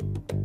you